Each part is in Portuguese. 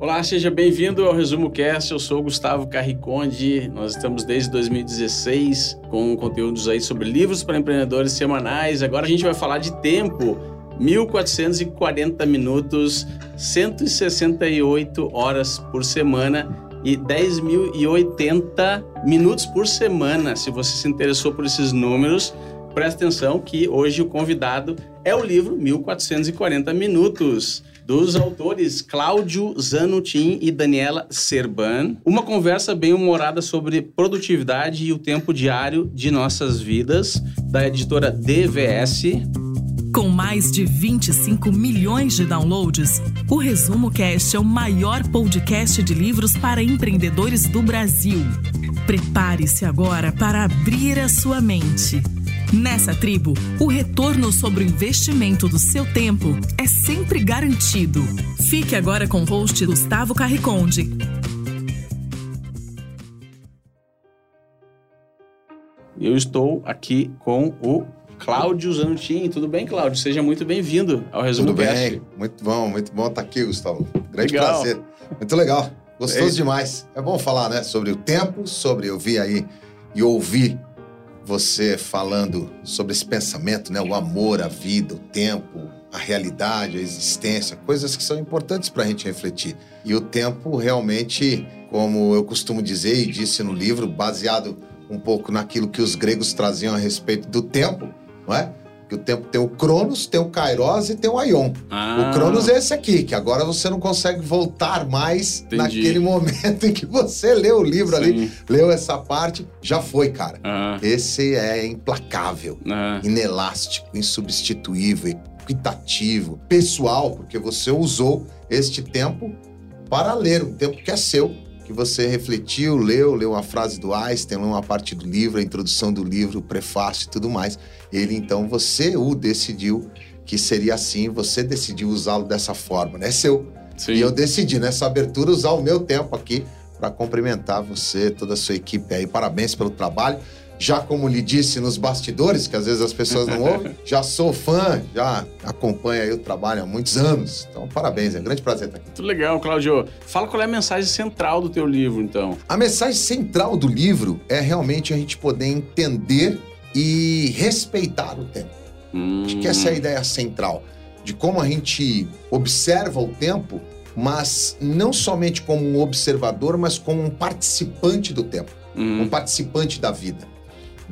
Olá, seja bem-vindo ao Resumo Cast. Eu sou Gustavo Carriconde. Nós estamos desde 2016 com conteúdos aí sobre livros para empreendedores semanais. Agora a gente vai falar de tempo. 1440 minutos, 168 horas por semana e 10.080 minutos por semana. Se você se interessou por esses números, presta atenção que hoje o convidado é o livro 1440 Minutos dos autores Cláudio Zanutin e Daniela Serban. Uma conversa bem humorada sobre produtividade e o tempo diário de nossas vidas, da editora DVS. Com mais de 25 milhões de downloads, o Resumo Cast é o maior podcast de livros para empreendedores do Brasil. Prepare-se agora para abrir a sua mente. Nessa tribo, o retorno sobre o investimento do seu tempo é sempre garantido. Fique agora com o host Gustavo Carriconde. Eu estou aqui com o Cláudio Zanutin. Tudo bem, Cláudio? Seja muito bem-vindo ao Resumo Tudo Cast. bem, muito bom, muito bom estar aqui, Gustavo. Grande Legal. prazer. Muito legal. Gostoso É. demais. É bom falar, né, sobre o tempo, sobre eu vi aí e ouvir você falando sobre esse pensamento, né, o amor, a vida, o tempo, a realidade, a existência, coisas que são importantes para a gente refletir. E o tempo realmente, como eu costumo dizer e disse no livro, baseado um pouco naquilo que os gregos traziam a respeito do tempo, não é? Que o tempo tem o Cronos, tem o Kairos e tem o Aion. Ah, O Cronos é esse aqui, que agora você não consegue voltar mais Entendi. naquele momento em que você leu o livro ali, sim. leu essa parte, já foi, cara. Ah, Esse é implacável, ah, inelástico, insubstituível, equitativo, pessoal, porque você usou este tempo para ler, um tempo que é seu, que você refletiu, leu, leu uma frase do Einstein, leu uma parte do livro, a introdução do livro, o prefácio e tudo mais. Ele, então, você o decidiu que seria assim, você decidiu usá-lo dessa forma, né? É seu. sim. E eu decidi nessa abertura usar o meu tempo aqui para cumprimentar você, toda a sua equipe aí. Parabéns pelo trabalho. Já como lhe disse nos bastidores, que às vezes as pessoas não ouvem, já sou fã, já acompanho aí o trabalho há muitos anos. Então, parabéns, é um grande prazer estar aqui. Muito legal, Cláudio. Fala qual é a mensagem central do teu livro, então. A mensagem central do livro é realmente a gente poder entender e respeitar o tempo. Hum, Acho que essa é a ideia central de como a gente observa o tempo, mas não somente como um observador, mas como um participante do tempo, hum, um participante da vida.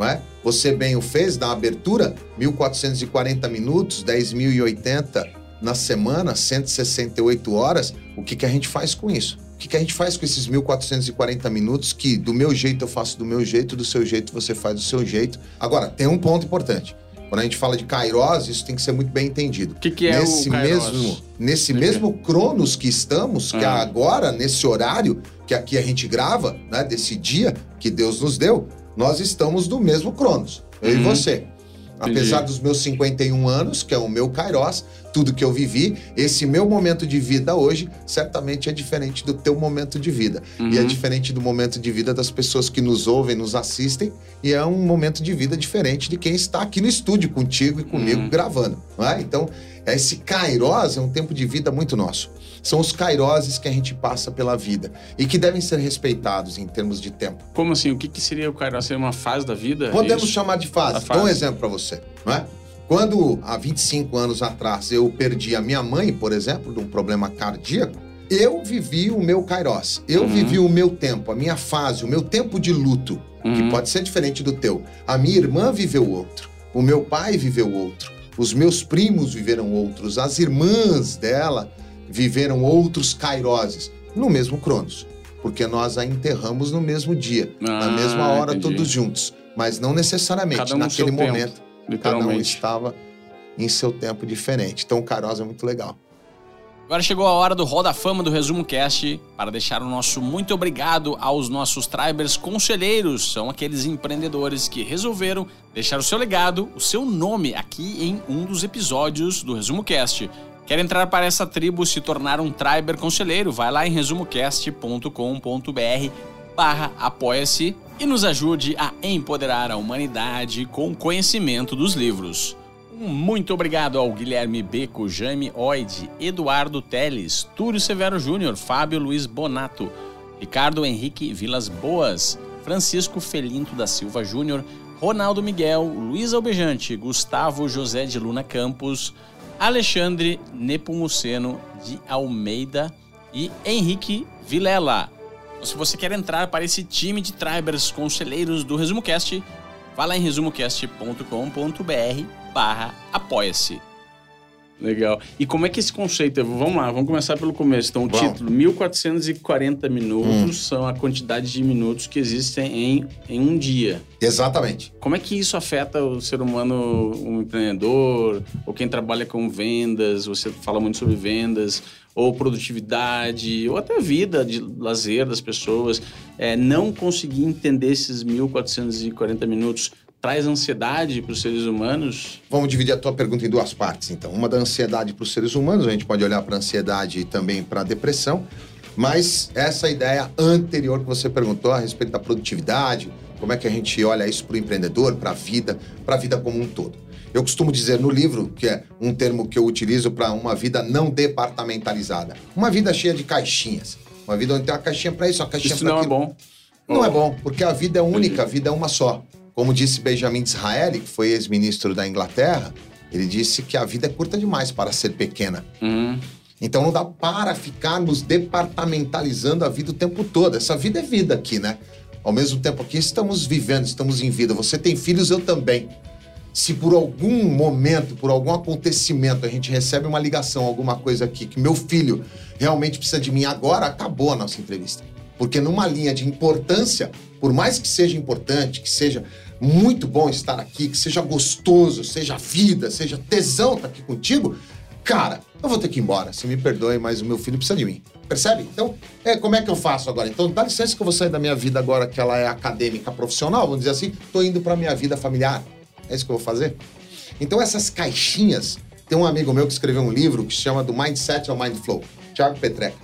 É? Você bem o fez na abertura, 1440 minutos, 10.080 na semana, 168 horas. O que, que a gente faz com isso? O que, que a gente faz com esses 1440 minutos que do meu jeito eu faço do meu jeito, do seu jeito você faz do seu jeito? Agora, tem um ponto importante. Quando a gente fala de Kairos, isso tem que ser muito bem entendido. O que, que é nesse o Kairos? mesmo, nesse mesmo Cronos que estamos, que Ah. agora, nesse horário que aqui a gente grava, né, desse dia que Deus nos deu, nós estamos no mesmo Cronos, eu Uhum. e você. Apesar dos meus 51 anos, que é o meu Kairos, tudo que eu vivi, esse meu momento de vida hoje certamente é diferente do teu momento de vida. E é Uhum. diferente do momento de vida das pessoas que nos ouvem, nos assistem, e é um momento de vida diferente de quem está aqui no estúdio contigo e comigo Uhum. gravando. Não é? Então, esse Kairos é um tempo de vida muito nosso. São os Kairoses que a gente passa pela vida e que devem ser respeitados em termos de tempo. Como assim? O que, que seria o Kairos? Seria uma fase da vida? Podemos Isso? chamar de fase. A Dou um fase. exemplo para você, não é? Quando há 25 anos atrás eu perdi a minha mãe, por exemplo, de um problema cardíaco, eu vivi o meu Kairos. Eu Uhum. vivi o meu tempo, a minha fase, o meu tempo de luto, que Uhum. pode ser diferente do teu. A minha irmã viveu outro, o meu pai viveu outro, os meus primos viveram outros, as irmãs dela viveram outros Kairoses no mesmo Cronos, porque nós a enterramos no mesmo dia, na Ah, mesma hora, entendi. todos juntos, mas não necessariamente Cada um naquele seu tempo, momento. Cada um estava em seu tempo diferente. Então o Kairos é muito legal. Agora chegou a hora do Roda Fama do Resumo Cast para deixar o nosso muito obrigado aos nossos Tribers conselheiros. São aqueles empreendedores que resolveram deixar o seu legado, o seu nome aqui em um dos episódios do Resumo Cast. Quer entrar para essa tribo se tornar um Triber conselheiro? Vai lá em resumocast.com.br barra apoia-se e nos ajude a empoderar a humanidade com o conhecimento dos livros. Muito obrigado ao Guilherme Beco, Jaime Oide, Eduardo Teles, Túlio Severo Júnior, Fábio Luiz Bonato, Ricardo Henrique Vilas Boas, Francisco Felinto da Silva Júnior, Ronaldo Miguel, Luiz Albejante, Gustavo José de Luna Campos, Alexandre Nepomuceno de Almeida e Henrique Vilela. Se você quer entrar para esse time de tribers conselheiros do Resumo Cast, vá lá em resumocast.com.br barra apoia-se. Legal. E como é que esse conceito... Vamos lá, vamos começar pelo começo. Então, o Vamos. título, 1440 minutos, são a quantidade de minutos que existem em, em um dia. Exatamente. Como é que isso afeta o ser humano, um empreendedor, ou quem trabalha com vendas, você fala muito sobre vendas, ou produtividade, ou até a vida de lazer das pessoas. É, não conseguir entender esses 1440 minutos traz ansiedade para os seres humanos? Vamos dividir a tua pergunta em duas partes, então. Uma da ansiedade para os seres humanos, a gente pode olhar para a ansiedade e também para a depressão, mas essa ideia anterior que você perguntou a respeito da produtividade, como é que a gente olha isso para o empreendedor, para a vida, para a vida como um todo. Eu costumo dizer no livro, que é um termo que eu utilizo para uma vida não departamentalizada, uma vida cheia de caixinhas. Uma vida onde tem uma caixinha para isso, uma caixinha Isso para não é aquilo. bom. Não é bom, porque a vida é única, a vida é uma só. Como disse Benjamin Disraeli, que foi ex-ministro da Inglaterra, ele disse que a vida é curta demais para ser pequena. Uhum. Então não dá para ficarmos departamentalizando a vida o tempo todo. Essa vida é vida aqui, né? Ao mesmo tempo aqui estamos vivendo, estamos em vida. Você tem filhos, eu também. Se por algum momento, por algum acontecimento, a gente recebe uma ligação, alguma coisa aqui, que meu filho realmente precisa de mim agora, acabou a nossa entrevista. Porque numa linha de importância, por mais que seja importante, que seja muito bom estar aqui, que seja gostoso, seja vida, seja tesão estar aqui contigo, cara, eu vou ter que ir embora. Se me perdoe, mas o meu filho precisa de mim. Percebe? Então, é, como é que eu faço agora? Então, dá licença que eu vou sair da minha vida agora, que ela é acadêmica, profissional, vamos dizer assim, tô indo pra minha vida familiar. É isso que eu vou fazer? Então, essas caixinhas, tem um amigo meu que escreveu um livro que se chama Do Mindset ao Mind Flow, Thiago Petreca.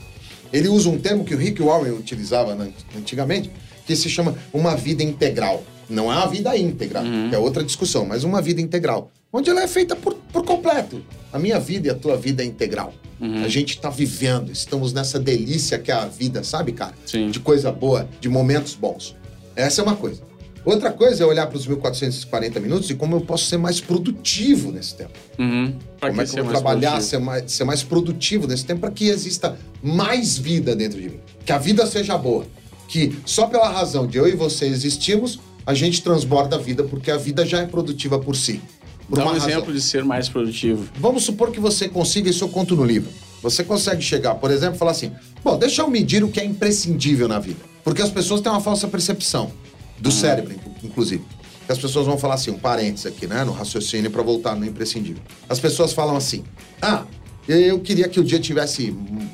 Ele usa um termo que o Rick Warren utilizava antigamente, que se chama uma vida integral. Não é uma vida íntegra, que é outra discussão, mas uma vida integral. Onde ela é feita por, por completo. A minha vida e a tua vida é integral. A gente tá vivendo, estamos nessa delícia que é a vida, sabe, cara? Sim. De coisa boa, de momentos bons. Essa é uma coisa. Outra coisa é olhar para os 1440 minutos e como eu posso ser mais produtivo nesse tempo. Uhum. Como é que eu vou trabalhar, ser mais, ser mais produtivo nesse tempo para que exista mais vida dentro de mim. Que a vida seja boa. Que só pela razão de eu e você existirmos, a gente transborda a vida, porque a vida já é produtiva por si. Por Dá um razão. exemplo de ser mais produtivo. Vamos supor que você consiga, isso eu conto no livro. Você consegue chegar, por exemplo, e falar assim: bom, deixa eu medir o que é imprescindível na vida. Porque as pessoas têm uma falsa percepção, do cérebro, inclu- inclusive. As pessoas vão falar assim, um parênteses aqui, né, no raciocínio para voltar no imprescindível. As pessoas falam assim: ah, eu queria que o dia tivesse. hum,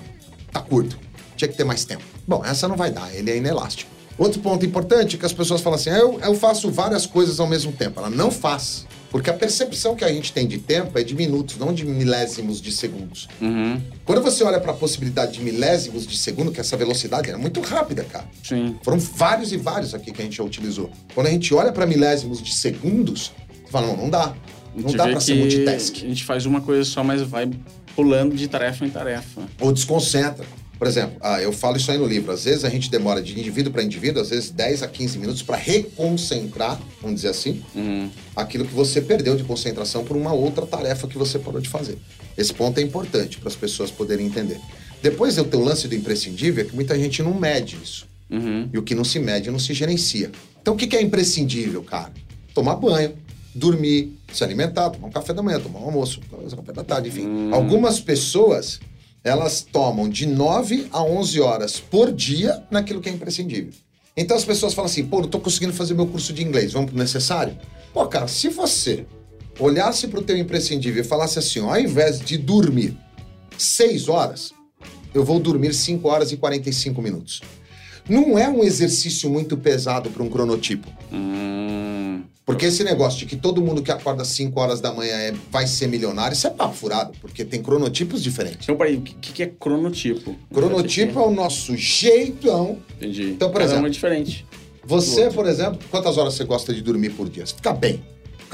tá curto, tinha que ter mais tempo. Bom, essa não vai dar, ele é inelástico. Outro ponto importante é que as pessoas falam assim: "Ah, eu, eu faço várias coisas ao mesmo tempo. Ela não faz. Porque a percepção que a gente tem de tempo é de minutos, não de milésimos de segundos. Uhum. Quando você olha para a possibilidade de milésimos de segundo, que essa velocidade é muito rápida, cara. Sim. Foram vários e vários aqui que a gente já utilizou. Quando a gente olha para milésimos de segundos, você fala, não, não dá. Não dá para ser multitask. A gente faz uma coisa só, mas vai pulando de tarefa em tarefa. Ou desconcentra. Por exemplo, ah, eu falo isso aí no livro. Às vezes a gente demora de indivíduo para indivíduo, às vezes 10 a 15 minutos para reconcentrar, vamos dizer assim, Uhum. aquilo que você perdeu de concentração por uma outra tarefa que você parou de fazer. Esse ponto é importante para as pessoas poderem entender. Depois eu tenho o lance do imprescindível, é que muita gente não mede isso. Uhum. E o que não se mede não se gerencia. Então o que é imprescindível, cara? Tomar banho, dormir, se alimentar, tomar um café da manhã, tomar um almoço, tomar um café da tarde, enfim. Algumas pessoas, elas tomam de 9 a 11 horas por dia naquilo que é imprescindível. Então as pessoas falam assim, pô, não tô conseguindo fazer meu curso de inglês, vamos pro necessário? Pô, cara, se você olhasse pro teu imprescindível e falasse assim, ó, ao invés de dormir 6 horas, eu vou dormir 5 horas e 45 minutos. Não é um exercício muito pesado para um cronotipo. Hum. Porque esse negócio de que todo mundo que acorda às 5 horas da manhã é- vai ser milionário, isso é papo furado, porque tem cronotipos diferentes. Então, peraí, o que, que é cronotipo? Cronotipo é o nosso jeitão. Entendi. Então, por Cada exemplo, um é diferente. Você, por exemplo, quantas horas você gosta de dormir por dia? Você fica bem.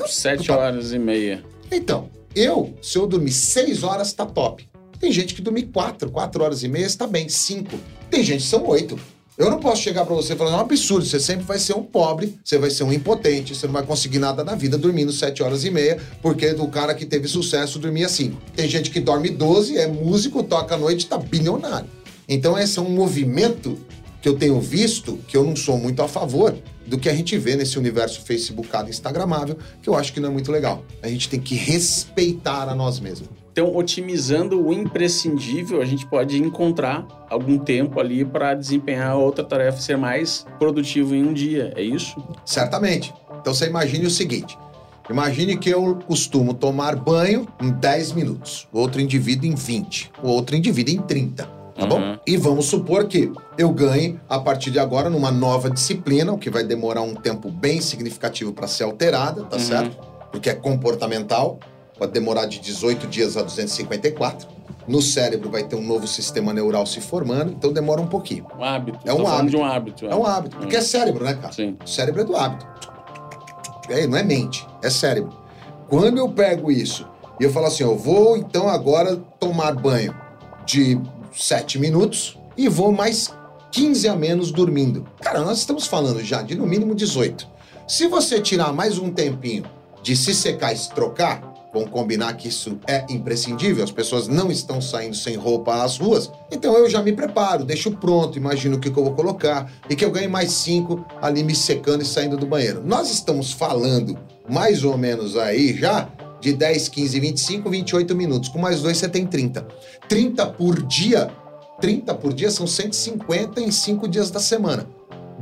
Sete Puta- horas e meia. Então, eu, se eu dormir seis horas, tá top. Tem gente que dorme quatro, quatro horas e meia, está bem, cinco. Tem gente que são oito. Eu não posso chegar para você e falar, é um absurdo, você sempre vai ser um pobre, você vai ser um impotente, você não vai conseguir nada na vida dormindo sete horas e meia, porque do cara que teve sucesso dormia cinco. Tem gente que dorme 12, é músico, toca à noite, tá bilionário. Então esse é um movimento que eu tenho visto, que eu não sou muito a favor, do que a gente vê nesse universo facebookado instagramável, que eu acho que não é muito legal. A gente tem que respeitar a nós mesmos. Então, otimizando o imprescindível, a gente pode encontrar algum tempo ali para desempenhar outra tarefa e ser mais produtivo em um dia, é isso? Certamente. Então você imagine o seguinte: imagine que eu costumo tomar banho em 10 minutos, outro indivíduo em 20, o outro indivíduo em 30. Tá Uhum. bom? E vamos supor que eu ganhe a partir de agora numa nova disciplina, o que vai demorar um tempo bem significativo para ser alterada, tá Uhum. certo? Porque é comportamental, pode demorar de 18 dias a 254. No cérebro vai ter um novo sistema neural se formando, então demora um pouquinho. Um hábito. É um hábito. um hábito. É um hábito, porque é cérebro, né, cara? Sim. O cérebro é do hábito. É, não é mente, é cérebro. Quando eu pego isso e eu falo assim, eu vou então agora tomar banho de 7 minutos e vou mais 15 a menos dormindo. Cara, nós estamos falando já de no mínimo 18. Se você tirar mais um tempinho de se secar e se trocar, vamos combinar que isso é imprescindível, as pessoas não estão saindo sem roupa às ruas, então eu já me preparo, deixo pronto, imagino o que, que eu vou colocar e que eu ganhe mais cinco ali me secando e saindo do banheiro. Nós estamos falando mais ou menos aí já de 10, 15, 25, 28 minutos. Com mais dois você tem 30. 30 por dia, 30 por dia são 150 em 5 dias da semana.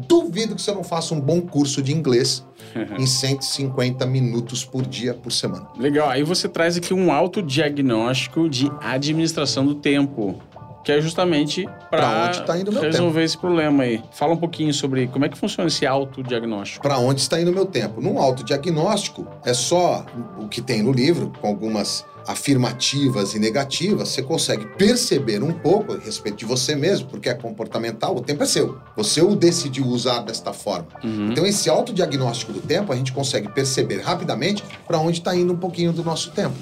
Duvido que você não faça um bom curso de inglês em 150 minutos por dia por semana. Legal. Aí você traz aqui um autodiagnóstico de administração do tempo. Que é justamente para tá resolver esse problema aí. Fala um pouquinho sobre como é que funciona esse autodiagnóstico. Para onde está indo o meu tempo? Num autodiagnóstico, é só o que tem no livro, com algumas afirmativas e negativas, você consegue perceber um pouco a respeito de você mesmo, porque é comportamental, o tempo é seu. Você o decidiu usar desta forma. Uhum. Então, esse autodiagnóstico do tempo, a gente consegue perceber rapidamente para onde está indo um pouquinho do nosso tempo.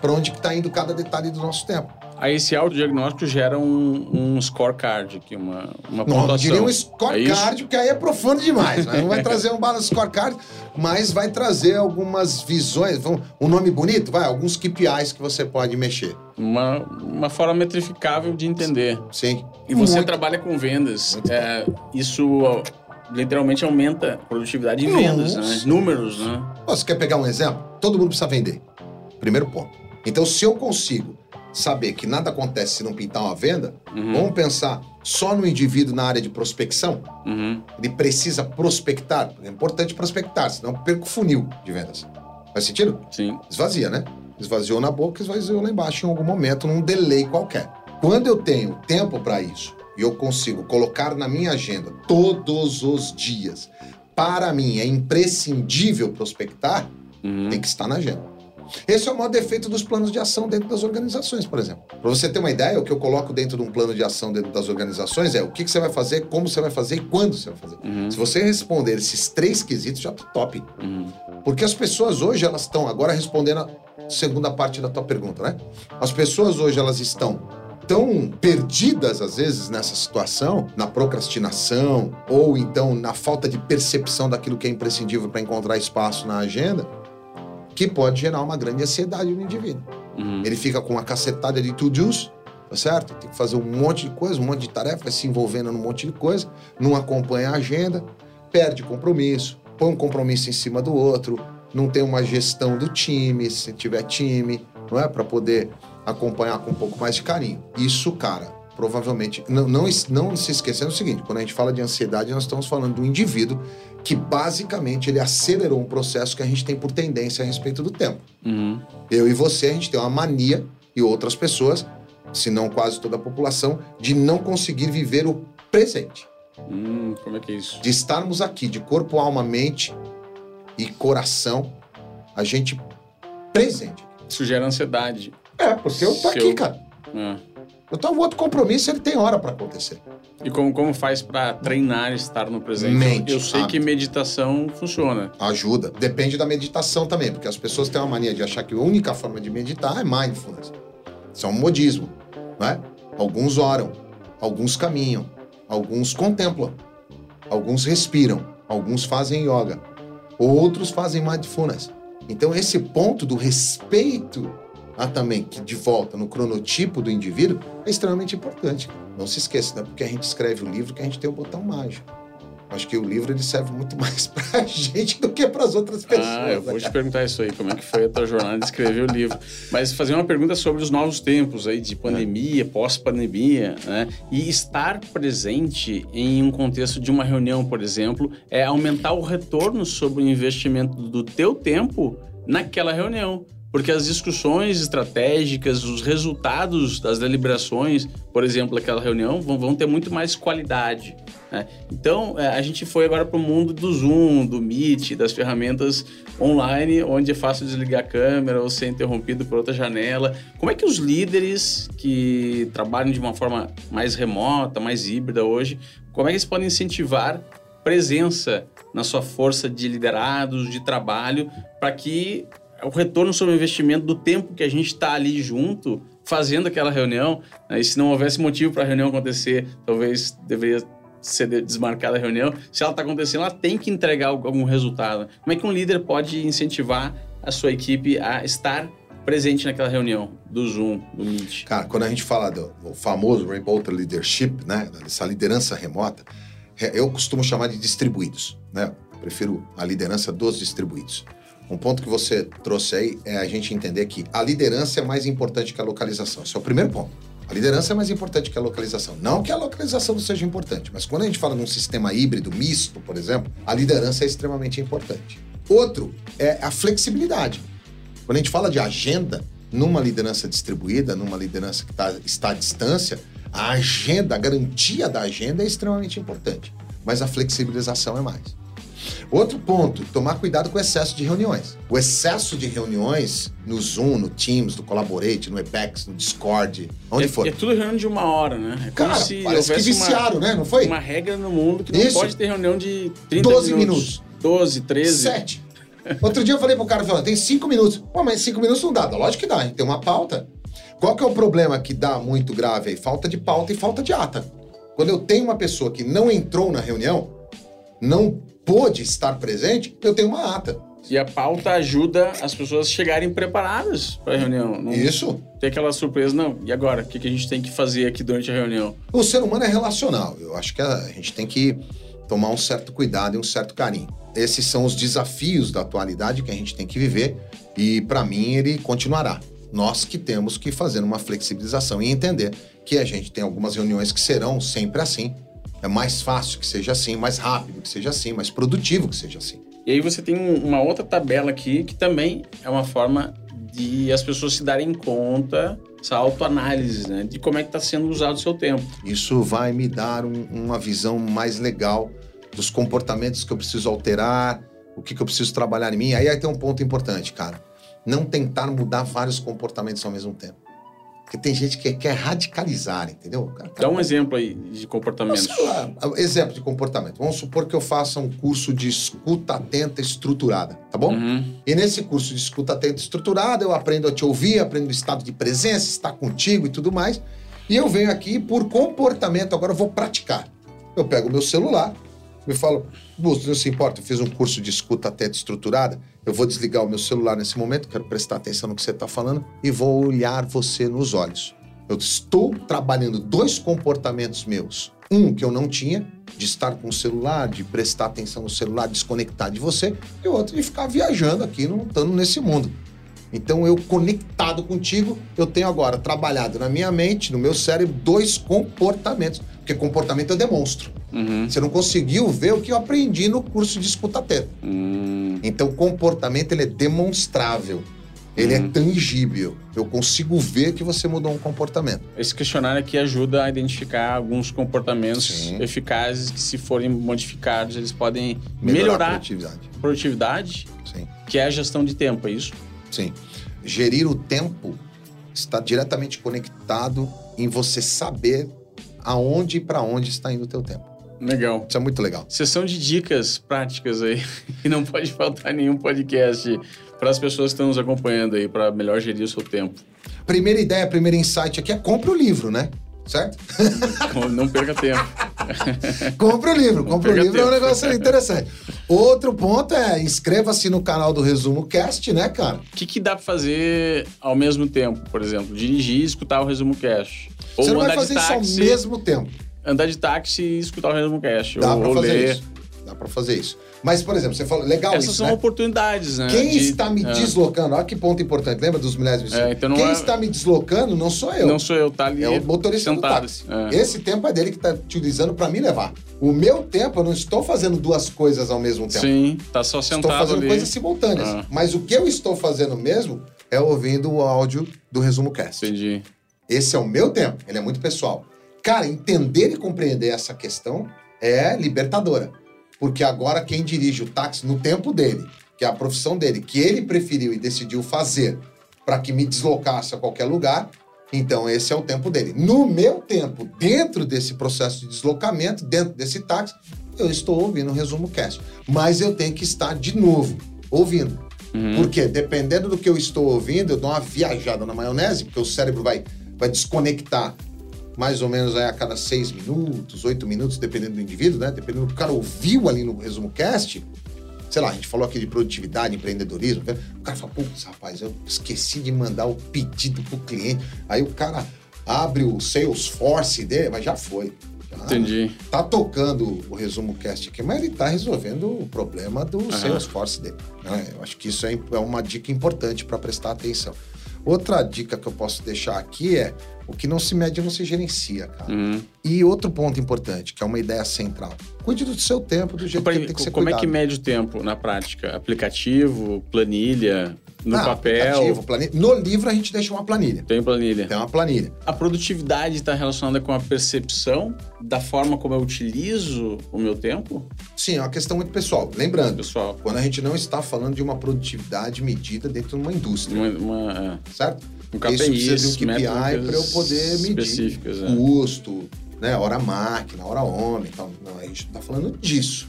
Para onde está indo cada detalhe do nosso tempo. Aí esse autodiagnóstico gera um, um scorecard aqui, uma, uma Não, pontuação. não diria um É scorecard, porque aí é profundo demais. Né? Não vai trazer um balance scorecard, mas vai trazer algumas visões. Um nome bonito, vai, alguns KPIs que você pode mexer. Uma, uma forma metrificável de entender. Sim. E você Muito. trabalha com vendas. É, isso literalmente aumenta a produtividade em vendas, né? Números, né? Você quer pegar um exemplo? Todo mundo precisa vender. Primeiro ponto. Então, se eu consigo saber que nada acontece se não pintar uma venda, Uhum, vamos pensar só no indivíduo na área de prospecção. uhum. Ele precisa prospectar. É importante prospectar, senão eu perco o funil de vendas. Faz sentido? Sim. Esvazia, né? Esvaziou na boca, esvaziou lá embaixo em algum momento, num delay qualquer. Quando eu tenho tempo para isso e eu consigo colocar na minha agenda todos os dias, para mim é imprescindível prospectar, Uhum. tem que estar na agenda. Esse é o maior defeito dos planos de ação dentro das organizações, por exemplo. Para você ter uma ideia, o que eu coloco dentro de um plano de ação dentro das organizações é o que, que você vai fazer, como você vai fazer e quando você vai fazer. Uhum. Se você responder esses três quesitos, já tá top. Uhum. Porque as pessoas hoje, elas estão, agora respondendo a segunda parte da tua pergunta, né? As pessoas hoje, elas estão tão perdidas, às vezes, nessa situação, na procrastinação, ou então na falta de percepção daquilo que é imprescindível para encontrar espaço na agenda, que pode gerar uma grande ansiedade no indivíduo. Uhum. Ele fica com uma cacetada de to-dos, tá certo? Tem que fazer um monte de coisa, um monte de tarefa, vai se envolvendo num monte de coisa, não acompanha a agenda, perde compromisso, põe um compromisso em cima do outro, não tem uma gestão do time, se tiver time, não é? Para poder acompanhar com um pouco mais de carinho. Isso, cara, provavelmente. Não, não, não se esquecendo o seguinte: quando a gente fala de ansiedade, nós estamos falando do indivíduo que basicamente ele acelerou um processo que a gente tem por tendência a respeito do tempo. Uhum. Eu e você, a gente tem uma mania, e outras pessoas, se não quase toda a população, de não conseguir viver o presente. Hum, como é que é isso? De estarmos aqui, de corpo, alma, mente e coração, a gente presente. Isso gera ansiedade. É, porque eu tô Se aqui, cara. É. Eu tô um outro compromisso, ele tem hora para acontecer. E como, como faz para treinar estar no presente? Mente, eu sei hábito. que meditação funciona. Ajuda. Depende da meditação também, porque as pessoas têm uma mania de achar que a única forma de meditar é mindfulness. Isso é um modismo, né? Alguns oram, alguns caminham, alguns contemplam, alguns respiram, alguns fazem yoga, outros fazem mindfulness. Então esse ponto do respeito a também que de volta no cronotipo do indivíduo é extremamente importante. Não se esqueça, não é porque a gente escreve o livro que a gente tem o botão mágico. Acho que o livro ele serve muito mais pra gente do que para as outras pessoas. Ah, eu vou né, te perguntar isso aí, como é que foi a tua jornada de escrever o livro. Mas fazer uma pergunta sobre os novos tempos aí, de pandemia, pós-pandemia, né? E estar presente em um contexto de uma reunião, por exemplo, é aumentar o retorno sobre o investimento do teu tempo naquela reunião. Porque as discussões estratégicas, os resultados das deliberações, por exemplo, daquela reunião, vão, vão ter muito mais qualidade. né? Então, é, a gente foi agora para o mundo do Zoom, do Meet, das ferramentas online, onde é fácil desligar a câmera ou ser interrompido por outra janela. Como é que os líderes que trabalham de uma forma mais remota, mais híbrida hoje, como é que eles podem incentivar presença na sua força de liderados, de trabalho, para que o retorno sobre o investimento do tempo que a gente está ali junto, fazendo aquela reunião, né? e se não houvesse motivo para a reunião acontecer, talvez deveria ser de- desmarcada a reunião. Se ela está acontecendo, ela tem que entregar algu- algum resultado. Como é que um líder pode incentivar a sua equipe a estar presente naquela reunião do Zoom, do Meet? Cara, quando a gente fala do, do famoso remote leadership, né, essa liderança remota, é, eu costumo chamar de distribuídos, né? Prefiro a liderança dos distribuídos. Um ponto que você trouxe aí é a gente entender que a liderança é mais importante que a localização. Esse é o primeiro ponto. A liderança é mais importante que a localização. Não que a localização não seja importante, mas quando a gente fala num sistema híbrido, misto, por exemplo, a liderança é extremamente importante. Outro é a flexibilidade. Quando a gente fala de agenda, numa liderança distribuída, numa liderança que tá, está à distância, a agenda, a garantia da agenda é extremamente importante. Mas a flexibilização é mais. Outro ponto, tomar cuidado com o excesso de reuniões. O excesso de reuniões no Zoom, no Teams, no Collaborate, no Webex, no Discord, onde é, for. é tudo reunião de uma hora, né? É Cara, se parece que houvesse uma- viciaram, né? Não foi? uma regra no mundo que não Isso. pode ter reunião de 30 12 minutos. 12, 13. Sete. Outro dia eu falei pro cara, falou, tem cinco minutos. Pô, mas cinco minutos não dá. Dá, Lógico que dá, a gente tem uma pauta. Qual que é o problema que dá muito grave aí? Falta de pauta e falta de ata. Quando eu tenho uma pessoa que não entrou na reunião, não pôde estar presente, eu tenho uma ata. E a pauta ajuda as pessoas a chegarem preparadas para a reunião. Não Isso. ter aquela surpresa, não. E agora? O que, que a gente tem que fazer aqui durante a reunião? O ser humano é relacional. Eu acho que a gente tem que tomar um certo cuidado e um certo carinho. Esses são os desafios da atualidade que a gente tem que viver e, para mim, ele continuará. Nós que temos que fazer uma flexibilização e entender que a gente tem algumas reuniões que serão sempre assim. É mais fácil que seja assim, mais rápido que seja assim, mais produtivo que seja assim. E aí você tem um- uma outra tabela aqui que também é uma forma de as pessoas se darem conta, essa autoanálise, né? De como é que está sendo usado o seu tempo. Isso vai me dar um- uma visão mais legal dos comportamentos que eu preciso alterar, o que, que eu preciso trabalhar em mim. Aí, aí tem um ponto importante, cara. Não tentar mudar vários comportamentos ao mesmo tempo. Porque tem gente que quer radicalizar, entendeu? Cara tá- Dá um exemplo aí de comportamento. Sei lá, exemplo de comportamento. Vamos supor que eu faça um curso de escuta atenta estruturada, tá bom? Uhum. E nesse curso de escuta atenta estruturada, eu aprendo a te ouvir, aprendo o estado de presença, estar contigo e tudo mais. E eu venho aqui por comportamento, agora eu vou praticar. Eu pego o meu celular, me Busto, não se importa, eu fiz um curso de escuta atenta estruturada, eu vou desligar o meu celular nesse momento, quero prestar atenção no que você está falando e vou olhar você nos olhos. Eu estou trabalhando dois comportamentos meus. Um que eu não tinha, de estar com o celular, de prestar atenção no celular, desconectar de você, e outro de ficar viajando aqui, não estando nesse mundo. Então, eu conectado contigo, eu tenho agora trabalhado na minha mente, no meu cérebro, dois comportamentos. Porque comportamento eu demonstro. Uhum. Você não conseguiu ver o que eu aprendi no curso de escuta atenta. Hum. Então, comportamento ele é demonstrável. Ele é tangível. Eu consigo ver que você mudou um comportamento. Esse questionário aqui ajuda a identificar alguns comportamentos Sim. eficazes que, se forem modificados, eles podem melhorar, a produtividade. produtividade, Sim. que é a gestão de tempo, é isso? Sim. Gerir o tempo está diretamente conectado em você saber aonde e para onde está indo o teu tempo. Legal. Isso é muito legal. Sessão de dicas práticas aí. E não pode faltar nenhum podcast para as pessoas que estão nos acompanhando aí, para melhor gerir o seu tempo. Primeira ideia, primeiro insight aqui é compra o livro, né? Certo? Não perca tempo. compra o livro. Compra o livro é um tempo. negócio interessante. Outro ponto é inscreva-se no canal do Resumo Cast, né, cara? O que, que dá para fazer ao mesmo tempo? Por exemplo, dirigir e escutar o resumo cash. Ou Você não vai fazer de isso ao táxi, mesmo tempo. andar de táxi e escutar o resumo cash. Dá ou, pra ou fazer ler. isso. Dá pra fazer isso. Mas, por exemplo, você falou, legal Essas isso, são né? oportunidades, né? Quem de- está me é. deslocando, olha que ponto importante, lembra dos milésimos? É, então Quem é- está me deslocando não sou eu. Não sou eu, tá ali É o motorista do sentado. táxi. É. Esse tempo é dele que está utilizando para me levar. O meu tempo, eu não estou fazendo duas coisas ao mesmo tempo. Sim, tá só estou sentado fazendo ali. coisas simultâneas. Ah. Mas o que eu estou fazendo mesmo é ouvindo o áudio do Resumo Cast. Entendi. Esse é o meu tempo, ele é muito pessoal. Cara, entender e compreender essa questão é libertadora. Porque agora quem dirige o táxi no tempo dele, que é a profissão dele, que ele preferiu e decidiu fazer para que me deslocasse a qualquer lugar, então esse é o tempo dele. No meu tempo, dentro desse processo de deslocamento, dentro desse táxi, eu estou ouvindo o resumo cast. Mas eu tenho que estar de novo ouvindo. Uhum. Porque dependendo do que eu estou ouvindo, eu dou uma viajada na maionese, porque o cérebro vai, vai desconectar mais ou menos aí a cada seis minutos, oito minutos, dependendo do indivíduo, né? Dependendo do que o cara ouviu ali no resumo cast. Sei lá, a gente falou aqui de produtividade, empreendedorismo. né? O cara fala, putz, rapaz, eu esqueci de mandar o pedido pro cliente. Aí o cara abre o Salesforce dele, mas já foi. Já Entendi. tá tocando o resumo cast aqui, mas ele tá resolvendo o problema do Salesforce dele. né? Eu acho que isso é, é uma dica importante para prestar atenção. Outra dica que eu posso deixar aqui é o que não se mede não se gerencia, cara. Uhum. E outro ponto importante, que é uma ideia central. Cuide do seu tempo do jeito que tem que ser como cuidado. é que mede o tempo na prática? Aplicativo, planilha, no Ah, papel? planilha. No livro a gente deixa uma planilha. Tem planilha. Tem uma planilha. A produtividade está relacionada com a percepção da forma como eu utilizo o meu tempo, Sim, é uma questão muito pessoal. Lembrando, pessoal? quando a gente não está falando de uma produtividade medida dentro de uma indústria, Uma, uma, certo? um Isso precisa de um KPI para eu poder medir específicas. é. custo, né? hora máquina, hora homem e tal. Não, a gente não está falando disso.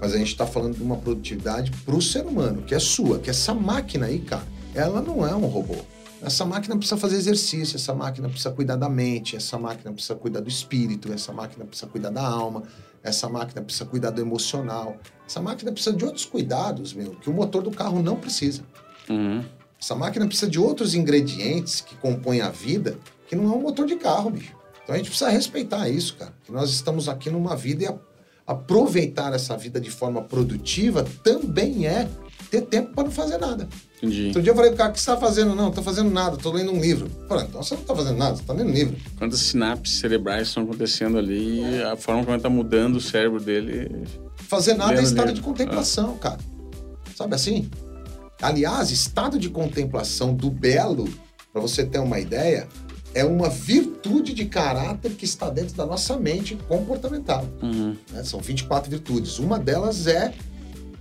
Mas a gente está falando de uma produtividade para o ser humano, que é sua, que essa máquina aí, cara, ela não é um robô. Essa máquina precisa fazer exercício, essa máquina precisa cuidar da mente, essa máquina precisa cuidar do espírito, essa máquina precisa cuidar da alma, essa máquina precisa cuidar do emocional, essa máquina precisa de outros cuidados, meu, que o motor do carro não precisa. Uhum. Essa máquina precisa de outros ingredientes que compõem a vida, que não é um motor de carro, bicho. Então a gente precisa respeitar isso, cara. Que nós estamos aqui numa vida e a- aproveitar essa vida de forma produtiva também é ter tempo para não fazer nada. Entendi. Outro dia eu falei pro cara, o que você está fazendo? Não, não tô fazendo nada, tô lendo um livro. Falei, então você não tá fazendo nada, você tá lendo um livro. Quantas sinapses cerebrais estão acontecendo ali, e a forma como está mudando o cérebro dele. Fazer nada é estado livro. de contemplação, cara. Sabe assim? Aliás, estado de contemplação do belo, para você ter uma ideia, é uma virtude de caráter que está dentro da nossa mente comportamental. Uhum. né? São 24 virtudes. Uma delas é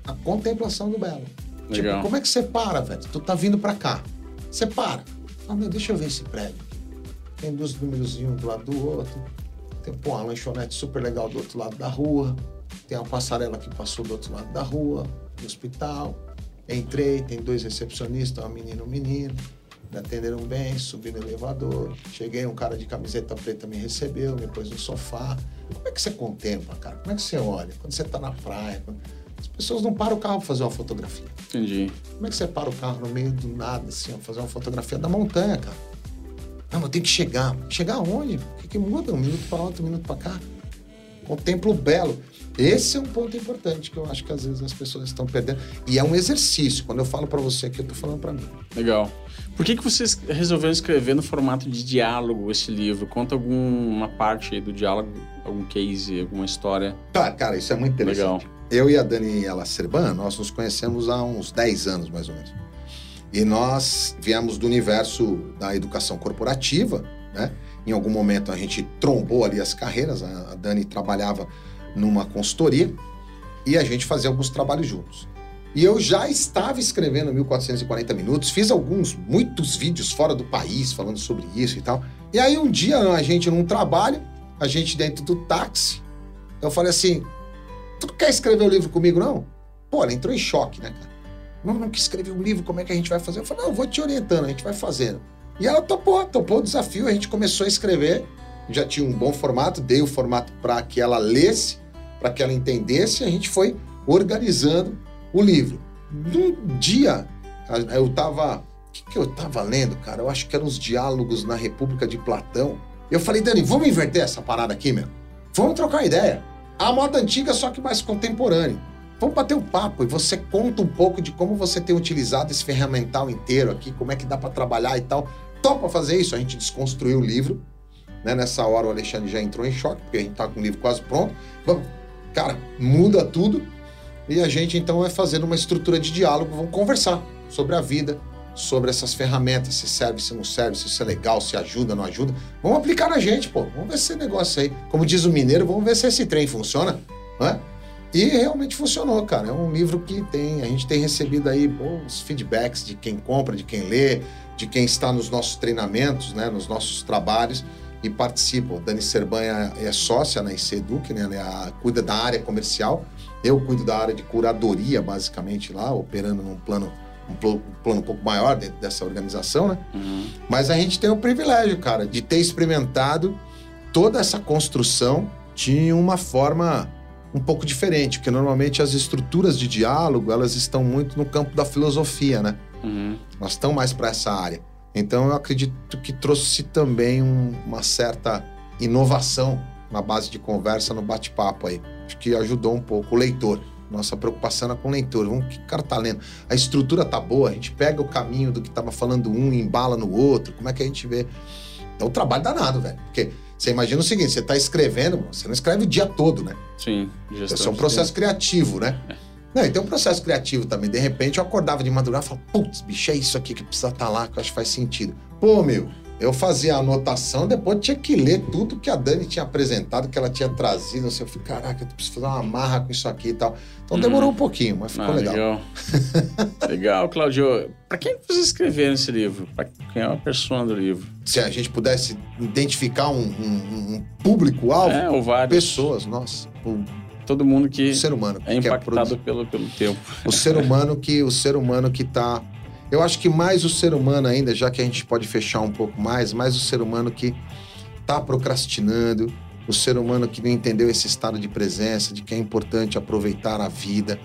a contemplação do belo. Legal. Tipo, como é que você para, velho? Tu tá vindo pra cá. Você para. Ah, meu, deixa eu ver esse prédio. Tem dois númerozinhos um do lado do outro. Tem pô, uma lanchonete super legal do outro lado da rua. Tem uma passarela que passou do outro lado da rua, do hospital. Entrei, tem dois recepcionistas, uma menina e um menino. Me atenderam bem, subi no elevador. Cheguei, um cara de camiseta preta me recebeu, me pôs no sofá. Como é que você contempla, cara? Como é que você olha? Quando você tá na praia, as pessoas não param o carro pra fazer uma fotografia. Entendi. Como é que você para o carro no meio do nada, assim, ó, fazer uma fotografia da montanha, cara? Não, mas eu tenho que chegar. Chegar aonde? O que, que muda? Um minuto para lá, outro minuto para cá. Contemplo o belo. Esse é um ponto importante que eu acho que às vezes as pessoas estão perdendo. E é um exercício. Quando eu falo para você aqui, eu tô falando para mim. Legal. Por que, que vocês resolveram escrever no formato de diálogo esse livro? Conta alguma parte aí do diálogo, algum case, alguma história. Tá, cara, isso é muito interessante. Legal. Eu e a Daniela Serban, nós nos conhecemos há uns 10 anos, mais ou menos. E nós viemos do universo da educação corporativa, né? Em algum momento a gente trombou ali as carreiras. A a Dani trabalhava numa consultoria e a gente fazia alguns trabalhos juntos. E eu já estava escrevendo 1440 minutos, fiz alguns, muitos vídeos fora do país falando sobre isso e tal. E aí um dia a gente num trabalho, a gente dentro do táxi, eu falei assim: Tu quer escrever o um livro comigo, não? Pô, ela entrou em choque, né, cara? Não, não quer escrever um livro, como é que a gente vai fazer? Eu falei, não, eu vou te orientando, a gente vai fazendo. E ela topou, topou o desafio, a gente começou a escrever, já tinha um bom formato, dei o formato para que ela lesse, para que ela entendesse, a gente foi organizando o livro. Num dia, eu tava. O que, que eu tava lendo, cara? Eu acho que eram os diálogos na República de Platão. Eu falei, Dani, vamos inverter essa parada aqui, meu? Vamos trocar ideia. A moda antiga, só que mais contemporâneo. Vamos bater um papo e você conta um pouco de como você tem utilizado esse ferramental inteiro aqui, como é que dá para trabalhar e tal. Topa fazer isso? A gente desconstruiu o livro. Né? Nessa hora o Alexandre já entrou em choque, porque a gente tá com o livro quase pronto. Vamos, cara, muda tudo. E a gente então vai fazendo uma estrutura de diálogo, vamos conversar sobre a vida, sobre essas ferramentas, se serve, se não serve, se isso é legal, se ajuda, não ajuda. Vamos aplicar na gente, pô. Vamos ver se esse negócio aí. Como diz o mineiro, vamos ver se esse trem funciona. Né? E realmente funcionou, cara. É um livro que tem, a gente tem recebido aí bons feedbacks de quem compra, de quem lê, de quem está nos nossos treinamentos, né, nos nossos trabalhos e participa. O Dani Serbanha é sócia na ICEDUC, né, ela cuida da área comercial. Eu cuido da área de curadoria, basicamente, lá, operando num plano um plano um pouco maior dentro dessa organização, né? Uhum. Mas a gente tem o privilégio, cara, de ter experimentado toda essa construção de uma forma um pouco diferente, porque normalmente as estruturas de diálogo elas estão muito no campo da filosofia, né? Uhum. Nós estamos mais para essa área. Então eu acredito que trouxe também um, uma certa inovação na base de conversa, no bate-papo aí. Acho que ajudou um pouco o leitor. Nossa preocupação era com o leitor. Vamos, que cara tá lendo? A estrutura tá boa, a gente pega o caminho do que tava falando um e embala no outro. Como é que a gente vê? É um trabalho danado, velho. Porque você imagina o seguinte: você tá escrevendo, você não escreve o dia todo, né? Sim, gestão. Isso é um processo criativo, né? É. Não, e tem um processo criativo também. De repente eu acordava de madrugada e falava, putz, bicho, é isso aqui que precisa estar tá lá, que eu acho que faz sentido. Pô, meu, eu fazia a anotação, depois tinha que ler tudo que a Dani tinha apresentado, que ela tinha trazido. Sei, eu falei, caraca, eu preciso fazer uma marra com isso aqui e tal. Então demorou hum. um pouquinho, mas ficou ah, legal. Legal, legal Claudio. Para quem você escreveu esse livro? Para quem é a pessoa do livro? Se a gente pudesse identificar um, um, um público-alvo, é, ou vários. pessoas, nossa. Todo mundo que o ser humano é impactado pelo, pelo tempo. O ser humano que o ser humano que está eu acho que mais o ser humano ainda, já que a gente pode fechar um pouco mais, mais o ser humano que está procrastinando, o ser humano que não entendeu esse estado de presença, de que é importante aproveitar a vida,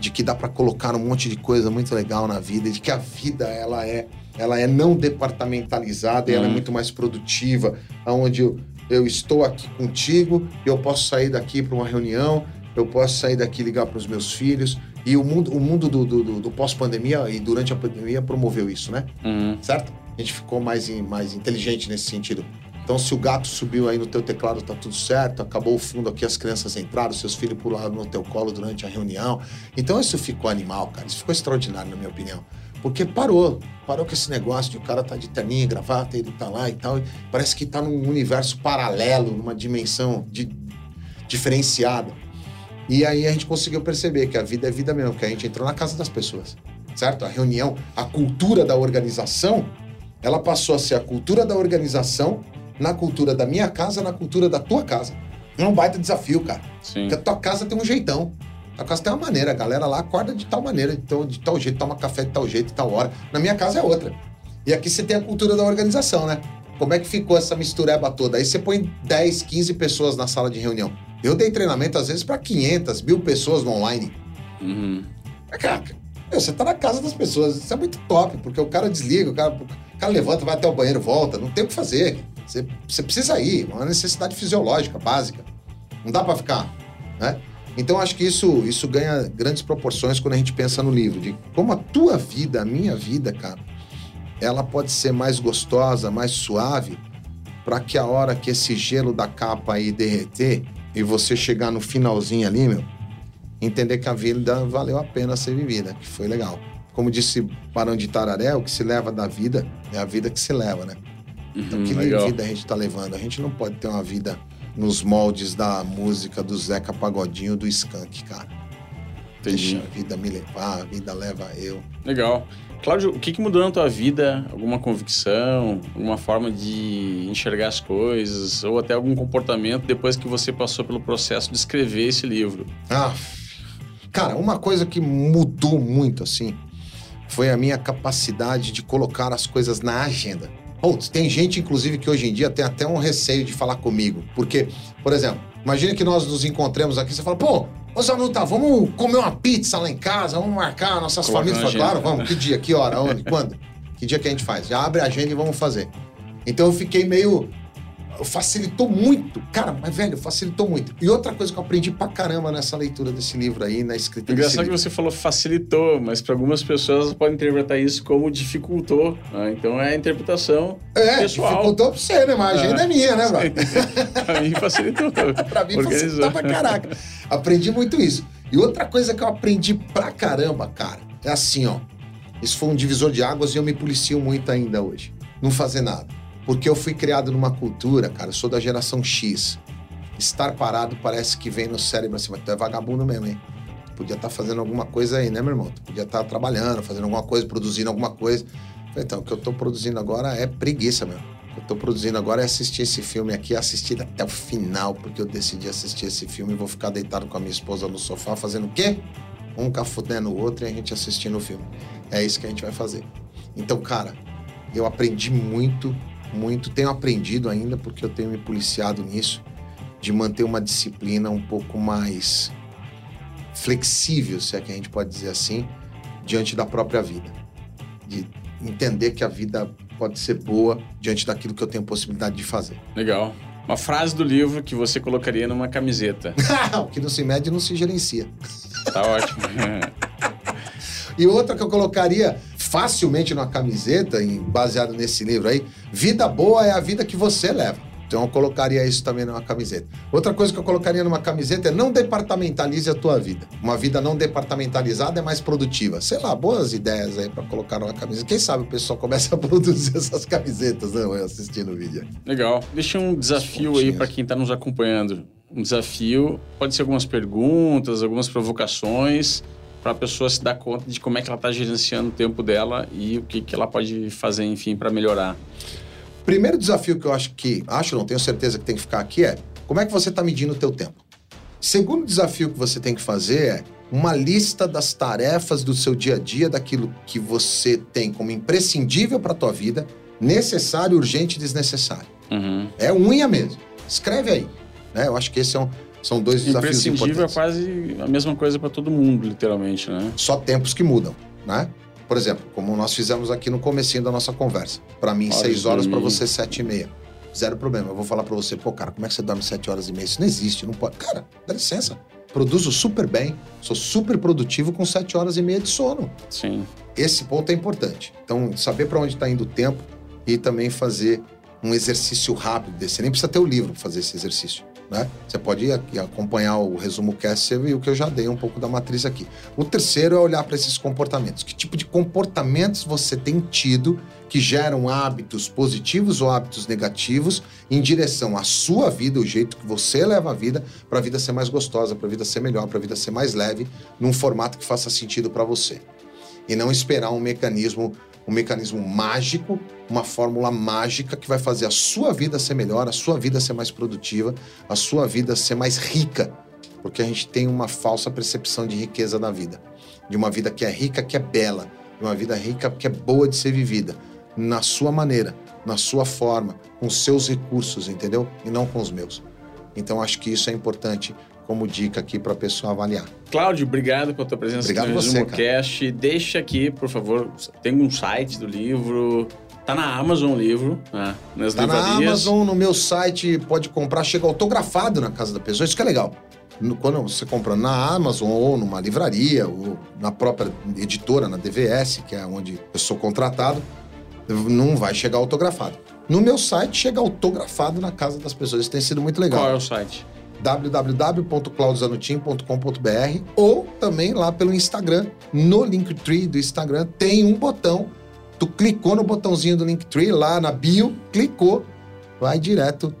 de que dá para colocar um monte de coisa muito legal na vida, de que a vida ela é ela é não departamentalizada, uhum. ela é uhum. muito mais produtiva, aonde eu, estou aqui contigo, eu posso sair daqui para uma reunião, eu posso sair daqui ligar para os meus filhos, e o mundo, o mundo do, do, do pós-pandemia e durante a pandemia promoveu isso, né? Uhum. Certo? A gente ficou mais, mais inteligente nesse sentido. Então, se o gato subiu aí no teu teclado, tá tudo certo. Acabou o fundo aqui, as crianças entraram, seus filhos pularam no teu colo durante a reunião. Então, isso ficou animal, cara. Isso ficou extraordinário, na minha opinião. Porque parou. Parou com esse negócio de o cara tá de terninha, gravata, ele tá lá e tal. Parece que tá num universo paralelo, numa dimensão de, diferenciada. E aí a gente conseguiu perceber que a vida é vida mesmo, que a gente entrou na casa das pessoas, certo? A reunião, a cultura da organização, ela passou a ser a cultura da organização na cultura da minha casa, na cultura da tua casa. É um baita desafio, cara. Sim. Porque a tua casa tem um jeitão. A casa tem uma maneira, a galera lá acorda de tal maneira, então, de tal jeito, toma café de tal jeito, de tal hora. Na minha casa é outra. E aqui você tem a cultura da organização, né? Como é que ficou essa mistureba toda? Aí você põe 10, 15 pessoas na sala de reunião. Eu dei treinamento, às vezes, para 500, mil pessoas no online. Uhum. Mas, cara, você tá na casa das pessoas. Isso é muito top, porque o cara desliga, o cara, o cara levanta, vai até o banheiro, volta. Não tem o que fazer. Você, você precisa ir. Uma necessidade fisiológica, básica. Não dá para ficar, né? Então, acho que isso, isso ganha grandes proporções quando a gente pensa no livro. De como a tua vida, a minha vida, cara, ela pode ser mais gostosa, mais suave, para que a hora que esse gelo da capa aí derreter, e você chegar no finalzinho ali, meu, entender que a vida valeu a pena ser vivida, que foi legal. Como disse Barão de Tararé, o que se leva da vida é a vida que se leva, né? Então, uhum, que legal. vida a gente tá levando? A gente não pode ter uma vida nos moldes da música do Zeca Pagodinho do Skank, cara. Entendi. Deixa a vida me levar, a vida leva eu. Legal. Cláudio, o que, que mudou na tua vida? Alguma convicção, alguma forma de enxergar as coisas, ou até algum comportamento depois que você passou pelo processo de escrever esse livro? Ah, cara, uma coisa que mudou muito, assim, foi a minha capacidade de colocar as coisas na agenda. Putz, tem gente, inclusive, que hoje em dia tem até um receio de falar comigo. Porque, por exemplo, imagine que nós nos encontremos aqui, você fala, pô, Ô Zanuta, vamos comer uma pizza lá em casa, vamos marcar nossas Coloca famílias. Fala, claro, vamos. Que dia, que hora, onde, quando? Que dia que a gente faz? Já abre a agenda e vamos fazer. Então eu fiquei meio facilitou muito. Cara, mas velho, facilitou muito. E outra coisa que eu aprendi pra caramba nessa leitura desse livro aí, na escrita Engraçado que você falou facilitou, mas para algumas pessoas podem interpretar isso como dificultou. Né? Então é a interpretação é, pessoal. dificultou pra você, né? Mas a agenda é, é minha, né, brother? pra mim facilitou. pra mim facilitou pra caraca. Aprendi muito isso. E outra coisa que eu aprendi pra caramba, cara, é assim, ó. Isso foi um divisor de águas e eu me policio muito ainda hoje. Não fazer nada. Porque eu fui criado numa cultura, cara, eu sou da geração X. Estar parado parece que vem no cérebro assim, mas tu é vagabundo mesmo, hein? Podia estar tá fazendo alguma coisa aí, né, meu irmão? Tu podia estar tá trabalhando, fazendo alguma coisa, produzindo alguma coisa. Então, o que eu tô produzindo agora é preguiça, meu. O que eu tô produzindo agora é assistir esse filme aqui, assistir até o final, porque eu decidi assistir esse filme e vou ficar deitado com a minha esposa no sofá fazendo o quê? Um café no outro e a gente assistindo o filme. É isso que a gente vai fazer. Então, cara, eu aprendi muito muito. Tenho aprendido ainda, porque eu tenho me policiado nisso, de manter uma disciplina um pouco mais flexível, se é que a gente pode dizer assim, diante da própria vida. De entender que a vida pode ser boa diante daquilo que eu tenho possibilidade de fazer. Legal. Uma frase do livro que você colocaria numa camiseta. o que não se mede não se gerencia. Tá ótimo. e outra que eu colocaria facilmente numa camiseta, baseado nesse livro aí, vida boa é a vida que você leva. Então eu colocaria isso também numa camiseta. Outra coisa que eu colocaria numa camiseta é não departamentalize a tua vida. Uma vida não departamentalizada é mais produtiva. Sei lá, boas ideias aí para colocar numa camiseta. Quem sabe o pessoal começa a produzir essas camisetas, né, assistindo o vídeo. Legal. Deixa um desafio aí para quem está nos acompanhando. Um desafio, pode ser algumas perguntas, algumas provocações para a pessoa se dar conta de como é que ela está gerenciando o tempo dela e o que, que ela pode fazer, enfim, para melhorar. Primeiro desafio que eu acho que, acho não, tenho certeza que tem que ficar aqui é como é que você está medindo o teu tempo. Segundo desafio que você tem que fazer é uma lista das tarefas do seu dia a dia, daquilo que você tem como imprescindível para a tua vida, necessário, urgente e desnecessário. Uhum. É unha mesmo. Escreve aí. Né? Eu acho que esse é um, são dois desafios importantes. é quase a mesma coisa para todo mundo, literalmente, né? Só tempos que mudam, né? Por exemplo, como nós fizemos aqui no comecinho da nossa conversa. Para mim, horas seis horas, para você, sete e meia. Zero problema. Eu vou falar para você, pô, cara, como é que você dorme sete horas e meia? Isso não existe, não pode. Cara, dá licença. Produzo super bem, sou super produtivo com sete horas e meia de sono. Sim. Esse ponto é importante. Então, saber para onde está indo o tempo e também fazer um exercício rápido desse. Você nem precisa ter o livro para fazer esse exercício. Né? Você pode acompanhar o resumo cast e o que eu já dei um pouco da matriz aqui. O terceiro é olhar para esses comportamentos. Que tipo de comportamentos você tem tido que geram hábitos positivos ou hábitos negativos em direção à sua vida, o jeito que você leva a vida, para a vida ser mais gostosa, para a vida ser melhor, para a vida ser mais leve, num formato que faça sentido para você. E não esperar um mecanismo um mecanismo mágico, uma fórmula mágica que vai fazer a sua vida ser melhor, a sua vida ser mais produtiva, a sua vida ser mais rica. Porque a gente tem uma falsa percepção de riqueza da vida. De uma vida que é rica, que é bela. De uma vida rica, que é boa de ser vivida. Na sua maneira, na sua forma, com seus recursos, entendeu? E não com os meus. Então acho que isso é importante como dica aqui para a pessoa avaliar. Cláudio, obrigado pela tua presença obrigado aqui no você, Cast. Deixa aqui, por favor, tem um site do livro. Tá na Amazon o livro, né? nas tá livrarias. na Amazon, no meu site, pode comprar, chega autografado na casa da pessoa, isso que é legal. Quando você compra na Amazon ou numa livraria, ou na própria editora, na DVS, que é onde eu sou contratado, não vai chegar autografado. No meu site chega autografado na casa das pessoas. Isso tem sido muito legal. Qual é o site? www.claudizanutim.com.br ou também lá pelo Instagram, no Linktree do Instagram, tem um botão. Tu clicou no botãozinho do Linktree lá na bio, clicou, vai direto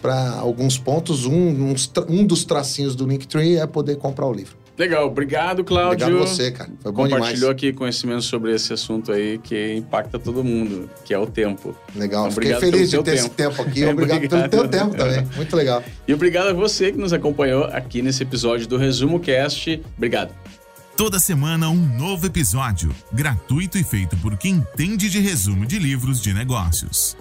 para alguns pontos. Um, um, dos tracinhos do Linktree é poder comprar o livro. Legal, obrigado, Cláudio. Obrigado você, cara. Foi bom demais. Compartilhou aqui conhecimento sobre esse assunto aí que impacta todo mundo, que é o tempo. Legal, Então, fiquei feliz de pelo ter teu esse tempo aqui. Obrigado, pelo Obrigado. teu tempo também. Muito legal. E obrigado a você que nos acompanhou aqui nesse episódio do Resumo Cast. Obrigado. Toda semana um novo episódio, gratuito e feito por quem entende de resumo de livros de negócios.